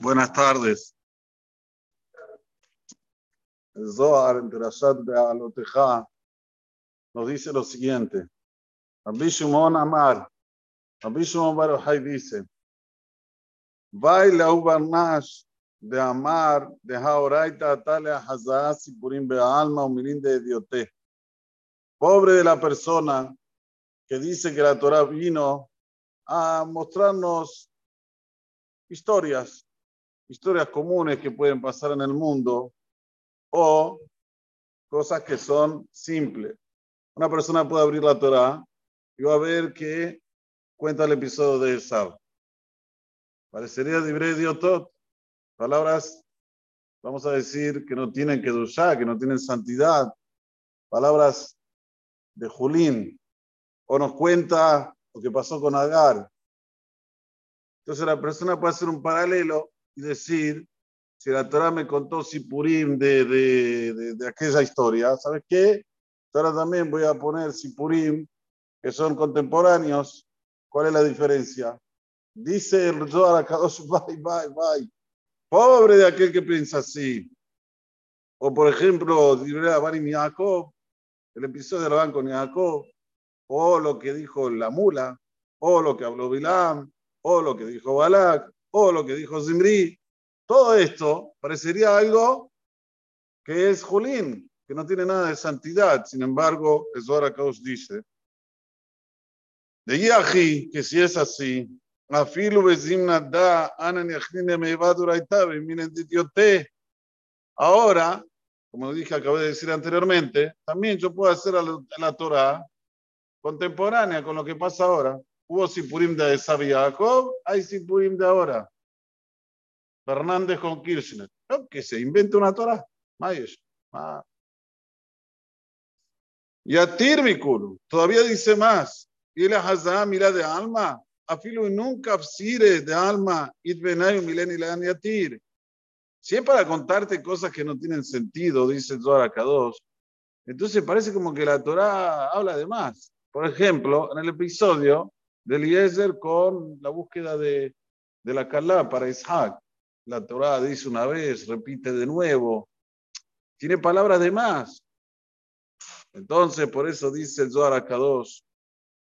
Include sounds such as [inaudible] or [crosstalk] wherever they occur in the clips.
Buenas tardes. El Zohar en Perashat de Aloteja nos dice lo siguiente. Rabbi Shimon Amar, Rabbi Shimon Baruchai dice, Baila Ubarnash de Amar, de Haoraita Atale Hazaa Sipurim Bealma Umirin de Diote. Pobre de la persona que dice que la Torah vino a mostrarnos historias, historias comunes que pueden pasar en el mundo o cosas que son simples. Una persona puede abrir la Torah y va a ver que cuenta el episodio de Esab. Parecería libre de palabras, vamos a decir, que no tienen duchar, que no tienen santidad, palabras de Julín, o nos cuenta lo que pasó con Agar. Entonces la persona puede hacer un paralelo y decir, si la Torah me contó Sipurim de, de, de, de aquella historia, ¿sabes qué? Ahora también voy a poner Sipurim, que son contemporáneos. ¿Cuál es la diferencia? Dice el Zohar Akadosh, [laughs] bye, bye, bye. Pobre de aquel que piensa así. O por ejemplo, el episodio de la banco Yaakov, o lo que dijo la mula, o lo que habló Bilam, o lo que dijo Balak, o lo que dijo Zimri. Todo esto parecería algo que es Julín, que no tiene nada de santidad. Sin embargo, el Zohar Akadosh dice, de Yahi, que si es así, afilu bezimna da, meivaduraitabe, miren. Ahora, como dije, acabé de decir anteriormente, también yo puedo hacer a la Torah contemporánea con lo que pasa ahora. Hubo Sipurim de Esav Jacob, hay Sipurim de ahora. Fernández con Kirchner. ¿No? Que se invente una Torah. Mayesh. Ah. Yatir Mikulu. Todavía dice más. Y la Hazá, mira de alma. Afilo nunca absire de alma. Itbenayu mileni la yatir. Si es para contarte cosas que no tienen sentido, dice Zohar K2, entonces parece como que la Torah habla de más. Por ejemplo, en el episodio de Eliezer con la búsqueda de, de la Kalá para Isaac. La Torah dice una vez, repite de nuevo. Tiene palabras de más. Entonces, por eso dice el Zohar Akadosh,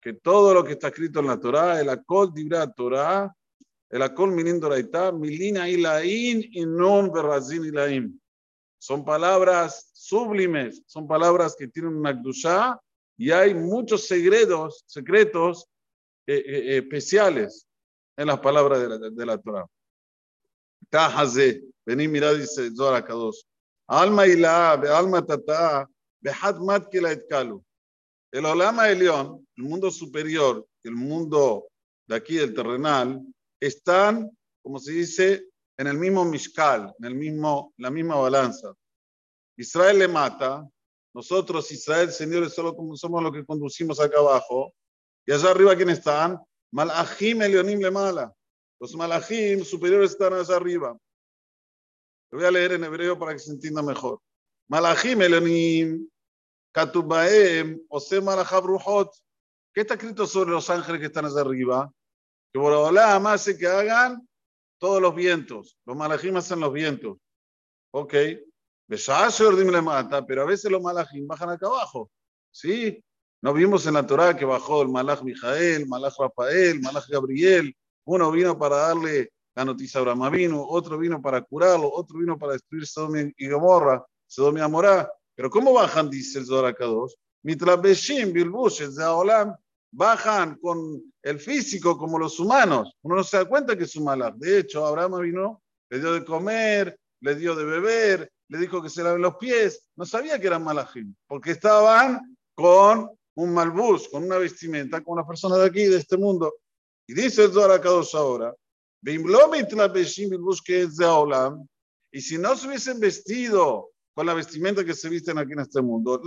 que todo lo que está escrito en la Torah, el Akol Dibra Torah, el Akol Minin Doraita, Milina Ilain y Non Berrazin Ilaim. Son palabras sublimes, son palabras que tienen una Gdushá y hay muchos secretos, secretos eh, eh, especiales en las palabras de la, de la Torah. Tahaze, vení, mirá, dice Zohar Akadosh. Alma ilá, alma tatá, behad mat que la etkalu. El Olama Elión, el mundo superior, el mundo de aquí del terrenal, están, como se dice, en el mismo mishkal, en el mismo, la misma balanza. Israel le mata, nosotros, Israel, señores, solo somos los que conducimos acá abajo, y allá arriba, ¿quién están? Malachim Elionim le mala. Los malachim superiores están allá arriba. Lo voy a leer en hebreo para que se entienda mejor. Malachim Elionim, Katubaem, Ose Malachab Ruhot. ¿Qué está escrito sobre los ángeles que están allá arriba? Que Borobolá hace que hagan todos los vientos. Los malachim hacen los vientos. Ok. Pero a veces los malachim bajan acá abajo. ¿Sí? No vimos en la Torah que bajó el malach Mijael, malach Rafael, malach Gabriel. Uno vino para darle la noticia a Abraham vino, otro vino para curarlo, otro vino para destruir Sodom y Gomorra, Sodom y Amorá. Pero ¿cómo bajan? Dice el Zohar K2. Mientras Beshim, de Aolam, bajan con el físico como los humanos. Uno no se da cuenta que es un malach. De hecho, Abraham vino, le dio de comer, le dio de beber, le dijo que se laven los pies. No sabía que eran malachim, porque estaban con un malbus, con una vestimenta, como las personas de aquí, de este mundo. Y dice el Zohar Akadosh ahora, y si no se hubiesen vestido con la vestimenta que se visten aquí en este mundo,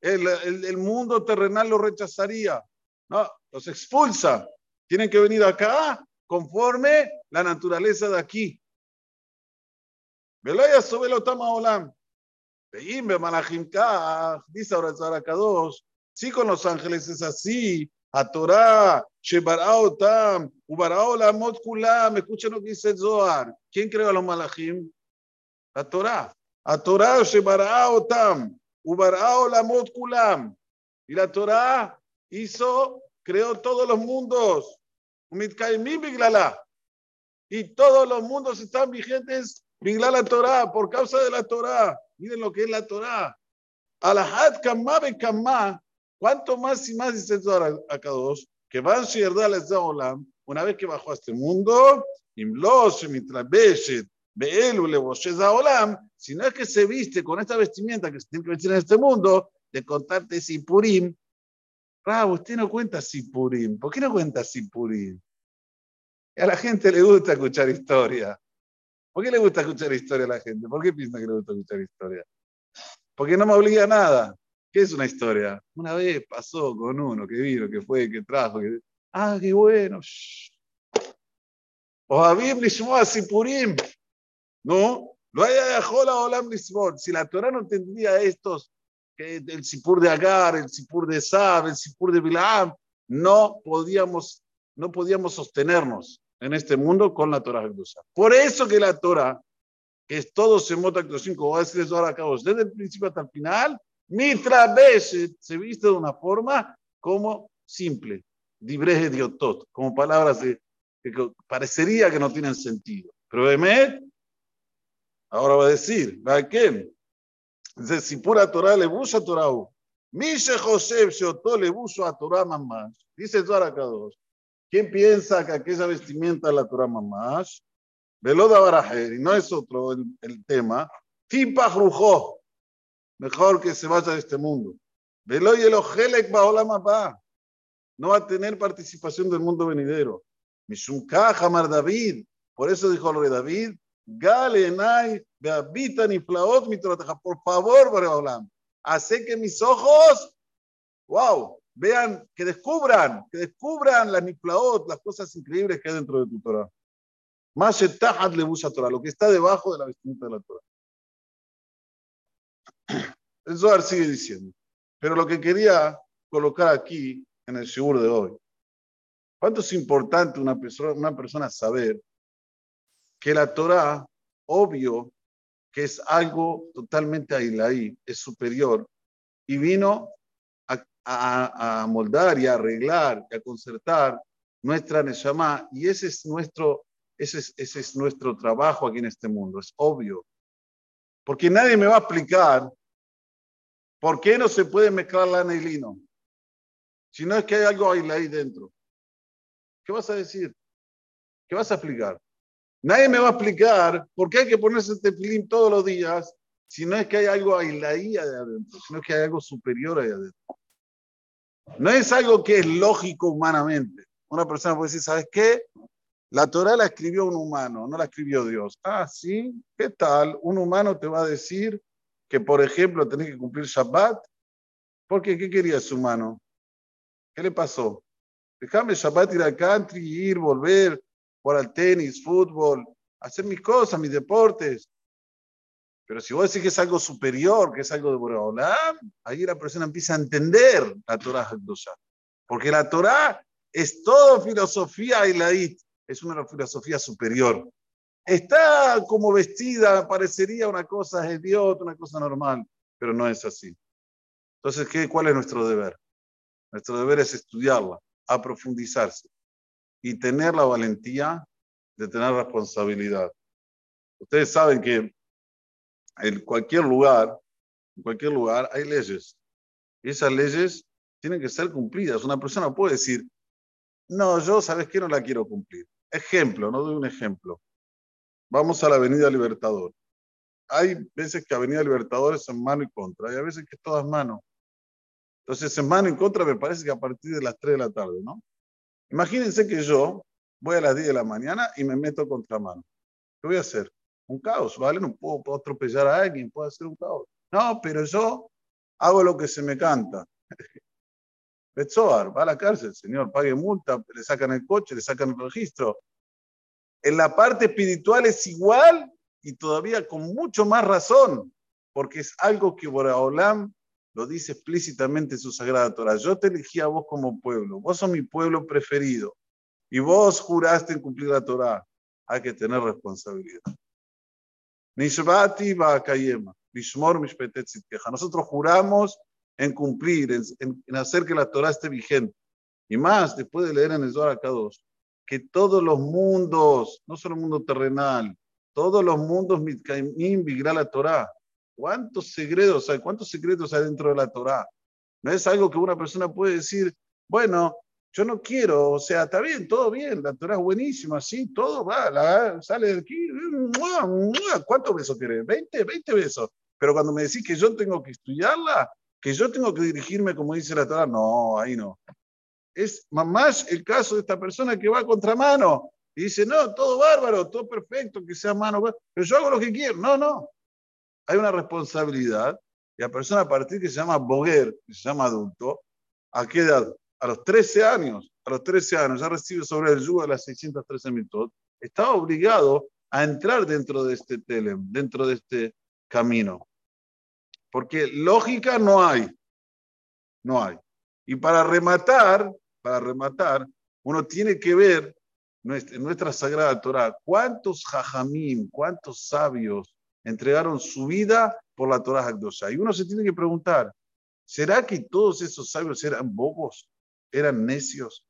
el, el, el mundo terrenal lo rechazaría, no, los expulsa. Tienen que venir acá conforme la naturaleza de aquí. Velaya sobre lo tama olam. Dice ahora el Kadosh, si con los ángeles es así, A Torah, Shebarao Ubarao Lamot Kulam. Escuchen lo que dice el Zohar. ¿Quién creó a los malachim? La Torah. A Torah, Shebarao Tam, Ubarao Lamot Kulam. Y la Torah hizo, creó todos los mundos. Y todos los mundos están vigentes la Torah, por causa de la Torah. Miren lo que es la Torah. Alahad Kamá Kamá. ¿Cuánto más y más dice Zohar acá dos? Que van a Olam, una vez que bajó a este mundo, Imlos, Mitrabeshet, Beelu, Olam, si no es que se viste con esta vestimenta que se tiene que vestir en este mundo, de contarte Sipurim. Rab, usted no cuenta Sipurim. ¿Por qué no cuenta Sipurim? A la gente le gusta escuchar historia. ¿Por qué le gusta escuchar historia a la gente? ¿Por qué piensa que le gusta escuchar historia? Porque no me obliga a nada. ¿Qué es una historia? Una vez pasó con uno que vino, que fue, que trajo. Que... Ah, qué bueno. O Habib Nishmoa Sipurim. No, lo haya la Olam Si la Torah no tendría estos, el Sipur de Agar, el Sipur de Sab, el Sipur de Bilam, no podíamos, no podíamos sostenernos en este mundo con la Torah Por eso que la Torah, que es todo se mota cinco, voy a decir eso ahora acá, desde el principio hasta el final, mitra veces se viste de una forma como simple, de diotot, como palabras de, que parecería que no tienen sentido. Pero Emet, ahora va a decir, ¿va qué? Dice, si pura Torah le busa Torah, Mishe Josef Sheotó le buso a Torah más. Dice acá dos. ¿Quién piensa que aquella vestimenta es la Torah Mamash? Veloda Barajer, y no es otro el, tema. Tipa Rujó, mejor que se vaya de este mundo. Velo y el Ojelek Baolamapá, no va a tener participación del mundo venidero. Mishunka Hamar David, por eso dijo lo de David, Gale Beabitan y Flaot por favor, Bareolam, hace que mis ojos, wow, vean, que descubran, que descubran las niflaot, las cosas increíbles que hay dentro de tu Torah. Más le busa Torah, lo que está debajo de la vestimenta de la Torah. [clears throat] El Zohar sigue diciendo. Pero lo que quería colocar aquí en el seguro de hoy, ¿cuánto es importante una persona, una persona saber que la Torah, obvio, que es algo totalmente ahí, es superior, y vino a, moldar y a arreglar y a concertar nuestra Neshama. Y ese es nuestro, ese es, ese es nuestro trabajo aquí en este mundo, es obvio. Porque nadie me va a explicar por qué no se puede mezclar lana y lino. Si no es que hay algo ahí dentro. ¿Qué vas a decir? ¿Qué vas a explicar? Nadie me va a explicar por qué hay que ponerse este film todos los días si no es que hay algo ahí adentro, si no es que hay algo superior ahí adentro. No es algo que es lógico humanamente. Una persona puede decir, ¿sabes qué? La Torah la escribió un humano, no la escribió Dios. Ah, sí, ¿qué tal? Un humano te va a decir que, por ejemplo, tenés que cumplir Shabbat. ¿Por qué? ¿Qué quería ese humano? ¿Qué le pasó? Déjame Shabbat ir al country, ir, volver, jugar al tenis, fútbol, hacer mis cosas, mis deportes. Pero si vos decís que es algo superior, que es algo de Boreolam, ahí la persona empieza a entender la Torah Porque la Torah es todo filosofía ilaít, es una filosofía superior. Está como vestida, parecería una cosa idiota, una cosa normal, pero no es así. Entonces, ¿qué, ¿cuál es nuestro deber? Nuestro deber es estudiarla, aprofundizarse y tener la valentía de tener responsabilidad. Ustedes saben que en cualquier lugar, en cualquier lugar hay leyes. Y esas leyes tienen que ser cumplidas. Una persona puede decir, no, yo, ¿sabes qué? No la quiero cumplir. Ejemplo, no doy un ejemplo. Vamos a la Avenida Libertador. Hay veces que Avenida Libertador es en mano y contra, hay veces que es todas mano. Entonces, en mano y contra me parece que a partir de las 3 de la tarde, ¿no? Imagínense que yo voy a las 10 de la mañana y me meto contra mano. ¿Qué voy a hacer? Un caos, ¿vale? No puedo, atropellar a alguien, puedo hacer un caos. No, pero yo hago lo que se me canta. [laughs] Betzoar, va a la cárcel, señor, pague multa, le sacan el coche, le sacan el registro. En la parte espiritual es igual y todavía con mucho más razón, porque es algo que Boraholam lo dice explícitamente en su sagrada Torah. Yo te elegí a vos como pueblo, vos sos mi pueblo preferido y vos juraste en cumplir la Torah. Hay que tener responsabilidad. Nishbati Bakayema, Nishmor queja. Nosotros juramos en cumplir, en, hacer que la Torah esté vigente. Y más, después de leer en el Zohar dos que todos los mundos, no solo el mundo terrenal, todos los mundos mitkaimim vigra la Torah. ¿Cuántos secretos hay? ¿Cuántos secretos hay dentro de la Torah? No es algo que una persona puede decir, bueno, yo no quiero, o sea, está bien, todo bien, la Torah es buenísima, sí, todo va, sale de aquí, ¿cuántos besos querés? 20, 20 besos. Pero cuando me decís que yo tengo que estudiarla, que yo tengo que dirigirme como dice la Torah, no, ahí no. Es más el caso de esta persona que va a contramano y dice, no, todo bárbaro, todo perfecto, que sea mano, pero yo hago lo que quiero. No, no. Hay una responsabilidad y la persona a partir que se llama boguer, que se llama adulto, ¿a qué edad? A los 13 años, a los 13 años, ya recibe sobre el yugo de las 613 mitot, estaba obligado a entrar dentro de este telem, dentro de este camino. Porque lógica no hay. No hay. Y para rematar, para rematar, uno tiene que ver en nuestra sagrada Torah cuántos jajamim, cuántos sabios entregaron su vida por la Torah Hakdosha. Y uno se tiene que preguntar, ¿será que todos esos sabios eran bobos? Eran necios.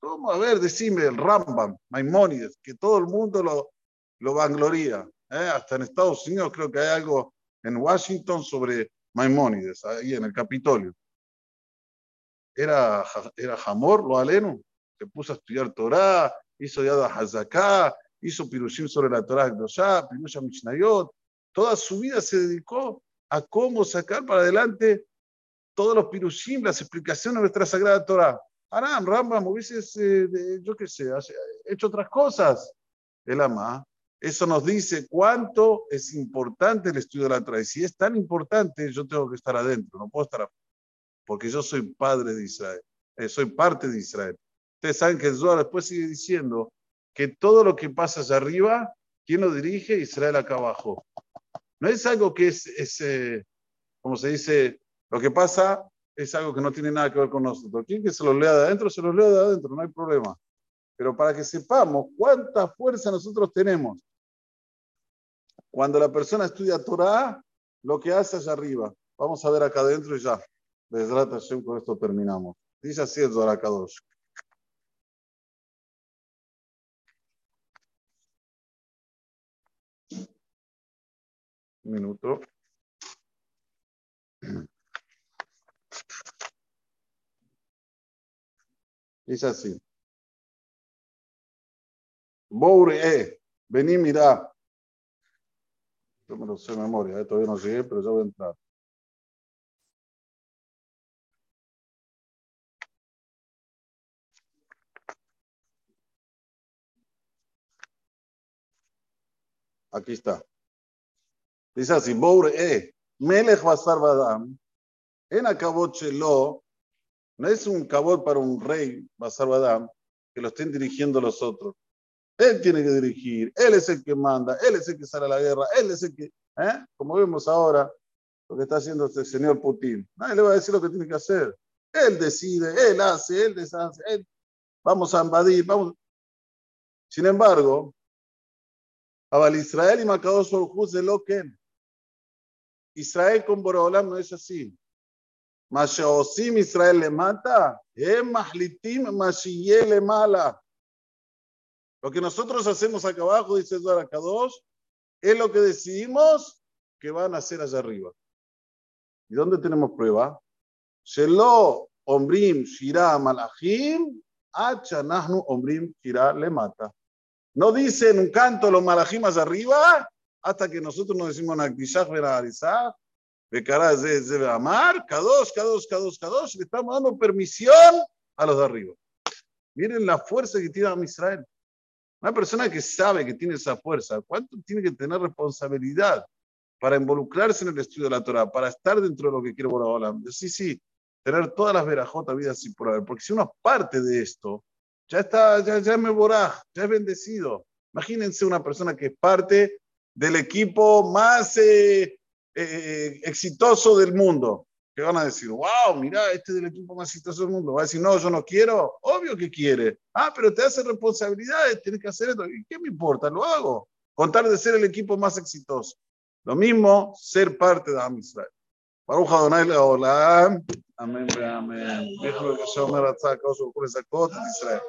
¿Cómo? A ver, decime, el Rambam, Maimónides, que todo el mundo lo, lo vangloría. ¿eh? Hasta en Estados Unidos creo que hay algo en Washington sobre Maimónides, ahí en el Capitolio. Era, era Hamor, lo aleno, se puso a estudiar Torah, hizo Yad Hazaká, hizo Pirushim sobre la Torah Gdosha, Pirusha Mishnayot. Toda su vida se dedicó a cómo sacar para adelante todos los pirushim, las explicaciones de nuestra Sagrada Torah. Aram, Rambam, hubieses, eh, yo qué sé, hecho otras cosas. El ama. Eso nos dice cuánto es importante el estudio de la Torah. Y si es tan importante, yo tengo que estar adentro, no puedo estar afuera. Porque yo soy padre de Israel, eh, soy parte de Israel. Ustedes saben que el Zohar después sigue diciendo que todo lo que pasa allá arriba, ¿quién lo dirige? Israel acá abajo. No es algo que es, es eh, como se dice, lo que pasa es algo que no tiene nada que ver con nosotros. Quien que se lo lea de adentro, se los lea de adentro, no hay problema. Pero para que sepamos cuánta fuerza nosotros tenemos, cuando la persona estudia Torah, lo que hace allá arriba. Vamos a ver acá adentro y ya. Desde con esto terminamos. Dice así el Zohar minuto. Dice así. Boure, eh, vení, mira. Yo me lo sé de memoria, eh, todavía no llegué, pero ya voy a entrar. Aquí está. Dice así, Boure, eh, Melech Basar Badam, en lo no es un cabot para un rey, Basar Badam, que lo estén dirigiendo los otros. Él tiene que dirigir, él es el que manda, él es el que sale a la guerra, él es el que, ¿eh? como vemos ahora, lo que está haciendo este señor Putin. Nadie le va a decir lo que tiene que hacer. Él decide, él hace, él deshace, él. Vamos a invadir, vamos. Sin embargo, Abal Israel y Makadosh de lo que Israel con Borolam no es así. Mashaosim Israel le mata, mahlitim le mala. Lo que nosotros hacemos acá abajo, dice Zohar Kadosh, es lo que decidimos que van a hacer allá arriba. ¿Y dónde tenemos prueba? Shelo ombrim shira malachim, achanahnu ombrim shira le mata. No dicen un canto los malachim allá arriba hasta que nosotros nos decimos Nakdishach Verarizah de cara de amar, K2, K2, K2, K2, le estamos dando permisión a los de arriba. Miren la fuerza que tiene Israel. Una persona que sabe que tiene esa fuerza, ¿cuánto tiene que tener responsabilidad para involucrarse en el estudio de la Torah, para estar dentro de lo que quiere Boraholam? Sí, sí, tener todas las verajotas vidas así por haber. Porque si uno es parte de esto, ya está, ya, ya me borá, ya es bendecido. Imagínense una persona que es parte del equipo más eh, eh, exitoso del mundo. que van a decir, wow, mira, este es el equipo más exitoso del mundo. Va a decir, no, yo no quiero. Obvio que quiere. Ah, pero te hace responsabilidades, tienes que hacer esto. ¿Y qué me importa? Lo hago. Contar de ser el equipo más exitoso. Lo mismo, ser parte de Am Israel. ברוך ה' לעולם, אמן ואמן. ויכלו כשאומר רצה הקדוש ברוך הוא לזכות את ישראל.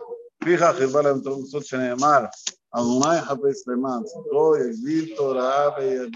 לפיכך הרבה להם תורה מצוות שנאמר, אדוני יחפש למען צדקו, יגדיל תורה ויגדיל